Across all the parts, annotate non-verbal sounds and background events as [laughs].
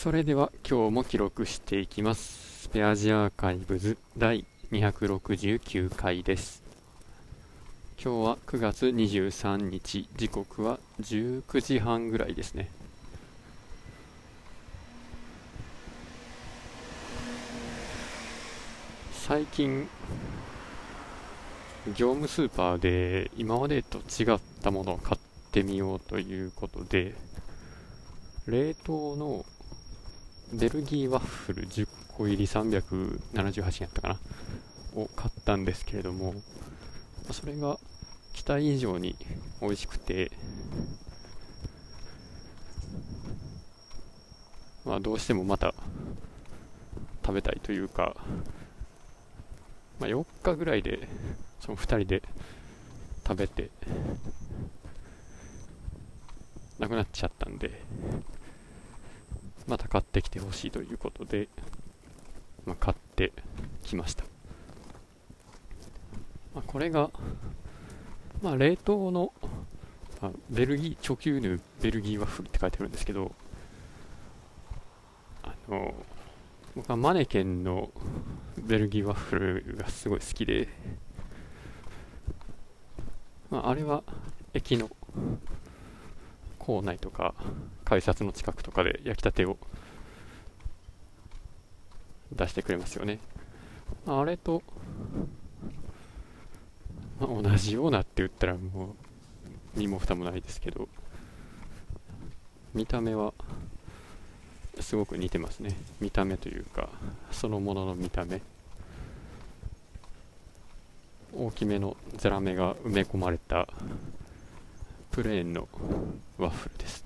それでは今日も記録していきます。スペアジアーカイブズ第269回です。今日は9月23日。時刻は19時半ぐらいですね。最近業務スーパーで今までと違ったものを買ってみようということで冷凍のベルギーワッフル10個入り378円やったかな？を買ったんですけれどもそれが期待以上に美味しくてまあどうしてもまた食べたいというかまあ4日ぐらいでその2人で食べてなくなっちゃったんでまた買ってきてほしいということで、まあ、買ってきました、まあ、これが、まあ、冷凍の、あ、ベルギー直輸入ベルギーワッフルって書いてあるんですけどあの僕はマネケンのベルギーワッフルがすごい好きで、まあ、あれは駅の構内とか改札の近くとかで焼きたてを出してくれますよね。あれと、まあ、同じようなって言ったらもう身も蓋もないですけど見た目はすごく似てますね。見た目というかそのものの見た目。大きめのザラメが埋め込まれたプレーンのワッフルです。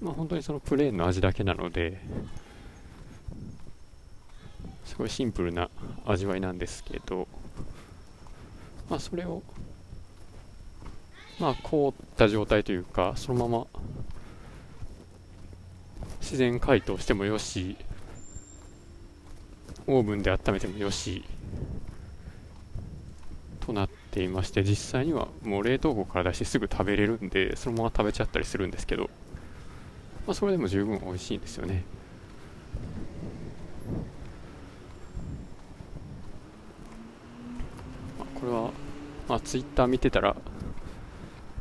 まあ本当にそのプレーンの味だけなのですごいシンプルな味わいなんですけどまあそれをまあ凍った状態というかそのまま自然解凍してもよしオーブンで温めてもよしていまして実際にはもう冷凍庫から出してすぐ食べれるんでそのまま食べちゃったりするんですけど、まあ、それでも十分美味しいんですよね。これは、まあ、ツイッター見てたら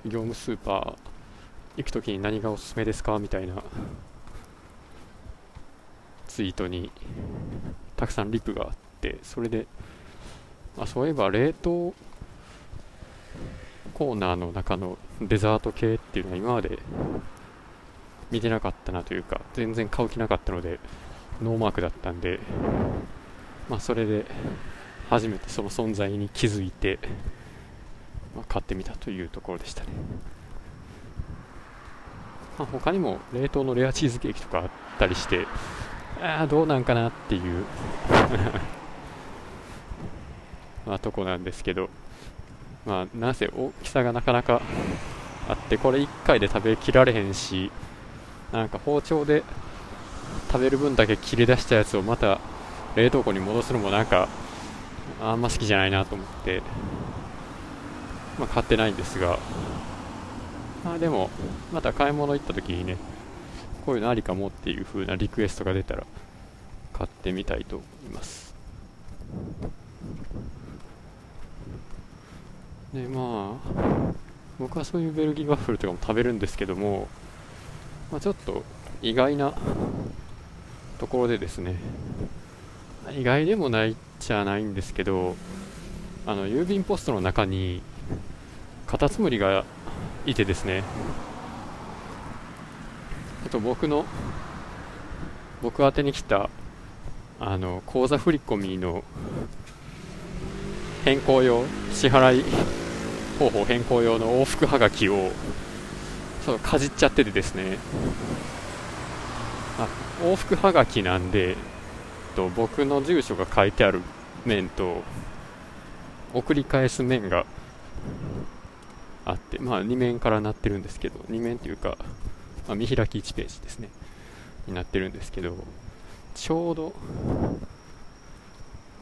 業務スーパー行く時に何がおすすめですか？みたいなツイートにたくさんリプがあってそれであそういえば冷凍コーナーの中のデザート系っていうのは今まで見てなかったなというか全然買う気なかったのでノーマークだったんでまあそれで初めてその存在に気づいて、まあ、買ってみたというところでしたね、まあ、他にも冷凍のレアチーズケーキとかあったりしてああどうなんかなっていう [laughs] まあ、とこなんですけど、まあ、なぜ大きさがなかなかあって、これ1回で食べきられへんし、なんか包丁で食べる分だけ切り出したやつをまた冷凍庫に戻すのもなんか、あんま好きじゃないなと思って、まあ、買ってないんですが、まあでも、また買い物行った時にね、こういうのありかもっていう風なリクエストが出たら、買ってみたいと思います。でまあ僕はそういうベルギーワッフルとかも食べるんですけども、まあ、ちょっと意外なところでですね意外でもないっちゃないんですけどあの郵便ポストの中にカタツムリがいてですねあと僕の僕宛に来たあの口座振込の変更用支払い方法変更用の往復はがきをそうかじっちゃっててですね。あ往復はがきなんでと僕の住所が書いてある面と送り返す面があってまあ2面からなってるんですけど2面というか、まあ、見開き1ページですね。になってるんですけどちょうど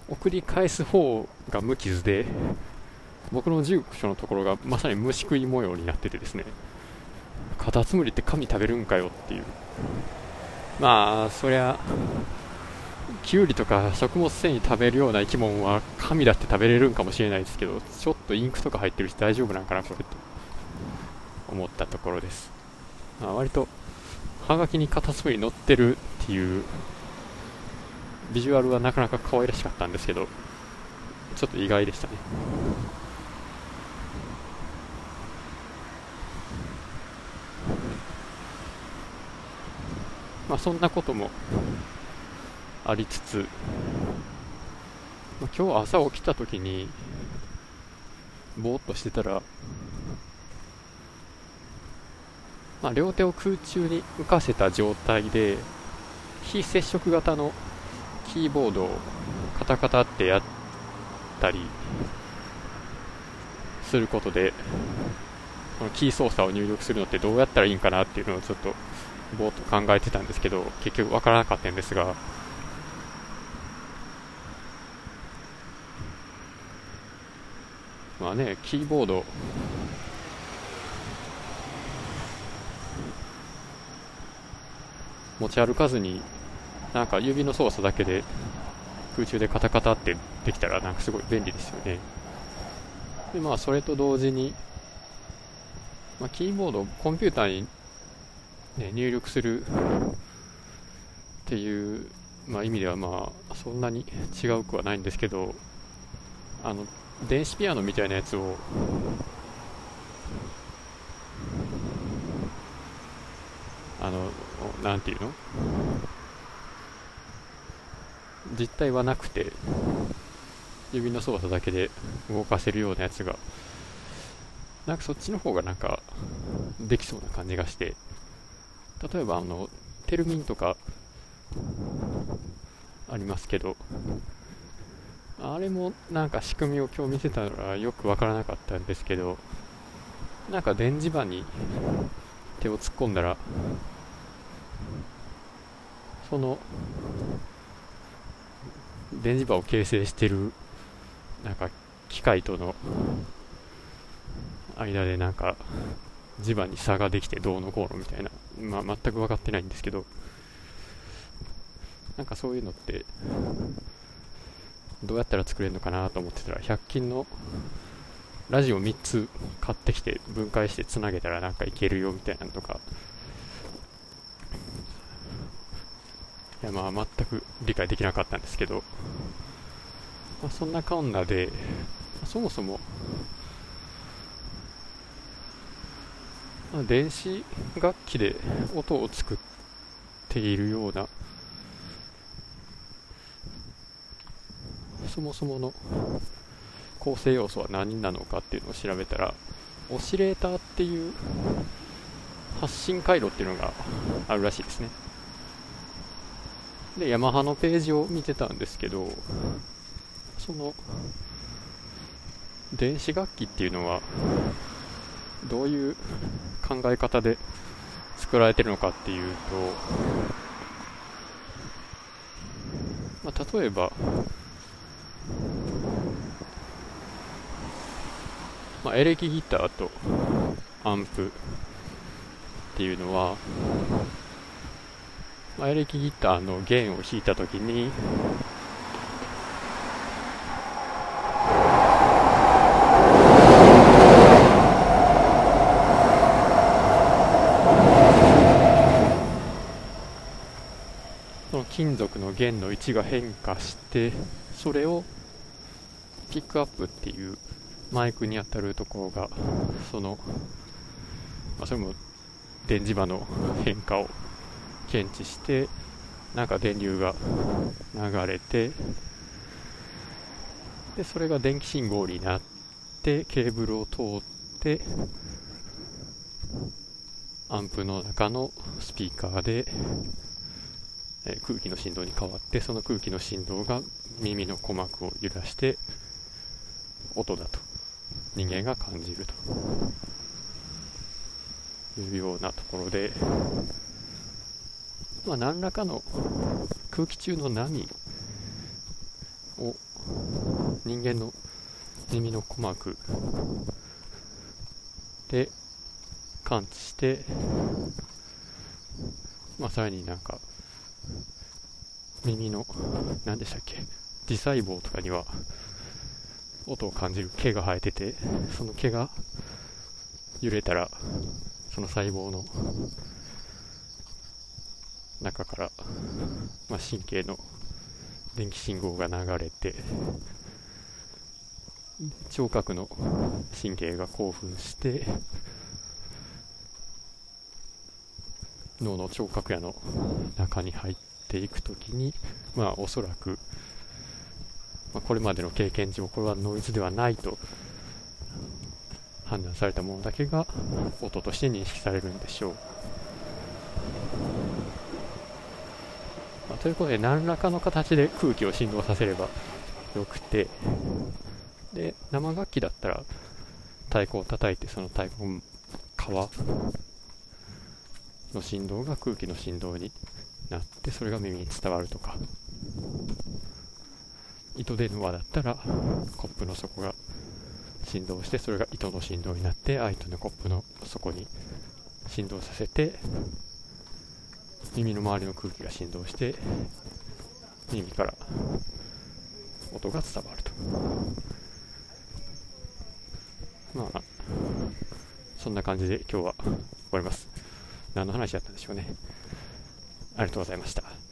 送り返す方が無傷で僕の住所のところがまさに虫食い模様になっててですね。カタツムリって神食べるんかよっていう。まあそりゃキュウリとか食物繊維食べるような生き物は神だって食べれるんかもしれないですけどちょっとインクとか入ってるし大丈夫なんかなこれと思ったところです、まあ、割とはがきにカタツムリ乗ってるっていうビジュアルはなかなか可愛らしかったんですけどちょっと意外でしたね。まあそんなこともありつつ、まあ、今日朝起きた時にぼーっとしてたら、まあ、両手を空中に浮かせた状態で非接触型のキーボードをカタカタってやったりすることでこのキー操作を入力するのってどうやったらいいんかなっていうのをちょっとぼーっと考えてたんですけど結局わからなかったんですが。まあね、キーボード。持ち歩かずになんか指の操作だけで空中でカタカタってできたらなんかすごい便利ですよね。でまあそれと同時に、まあ、キーボードコンピューターに、ね、入力するっていう、まあ、意味ではまあそんなに違うくはないんですけどあの電子ピアノみたいなやつをあのなんていうの？実体はなくて指の操作だけで動かせるようなやつがなんかそっちの方がなんかできそうな感じがして。例えばあのテルミンとかありますけどあれもなんか仕組みを今日見せたのはよくわからなかったんですけどなんか電磁場に手を突っ込んだらその電磁場を形成してるなんか機械との間でなんか磁場に差ができてどうのこうのみたいな、まあ、全く分かってないんですけど。なんかそういうのってどうやったら作れるのかなと思ってたら100均のラジオ3つ買ってきて分解してつなげたらなんかいけるよみたいなのとか。いやまあ全く理解できなかったんですけど、まあ、そんなこんなでそもそも、まあ、電子楽器で音を作っているようなそもそもの構成要素は何なのかっていうのを調べたらオシレーターっていう発信回路っていうのがあるらしいですね。でヤマハのページを見てたんですけどその電子楽器っていうのはどういう考え方で作られてるのかっていうと、まあ、例えばまあ、エレキギターとアンプっていうのは、まあ、エレキギターの弦を弾いたときにその金属の弦の位置が変化してそれをピックアップっていうマイクに当たるところがその、まあ、それも電磁場の変化を検知してなんか電流が流れてでそれが電気信号になってケーブルを通ってアンプの中のスピーカーで、え空気の振動に変わってその空気の振動が耳の鼓膜を揺らして音だと。人間が感じると。いうようなところで、まあ、何らかの空気中の波を人間の耳の鼓膜で感知して、まあ、さらになんか耳の何でしたっけ？自細胞とかには音を感じる毛が生えててその毛が揺れたらその細胞の中から、まあ、神経の電気信号が流れて聴覚の神経が興奮して脳の聴覚野の中に入っていくときに、まあ、おそらく、まあ、これまでの経験上これはノイズではないと判断されたものだけが音として認識されるんでしょう。まあ、ということで何らかの形で空気を振動させればよくてで生楽器だったら太鼓を叩いてその太鼓の皮の振動が空気の振動になってそれが耳に伝わるとか。糸での輪だったらコップの底が振動してそれが糸の振動になって相手のコップの底に振動させて耳の周りの空気が振動して耳から音が伝わると。まあそんな感じで今日は終わります。何の話だったんでしょうね。ありがとうございました。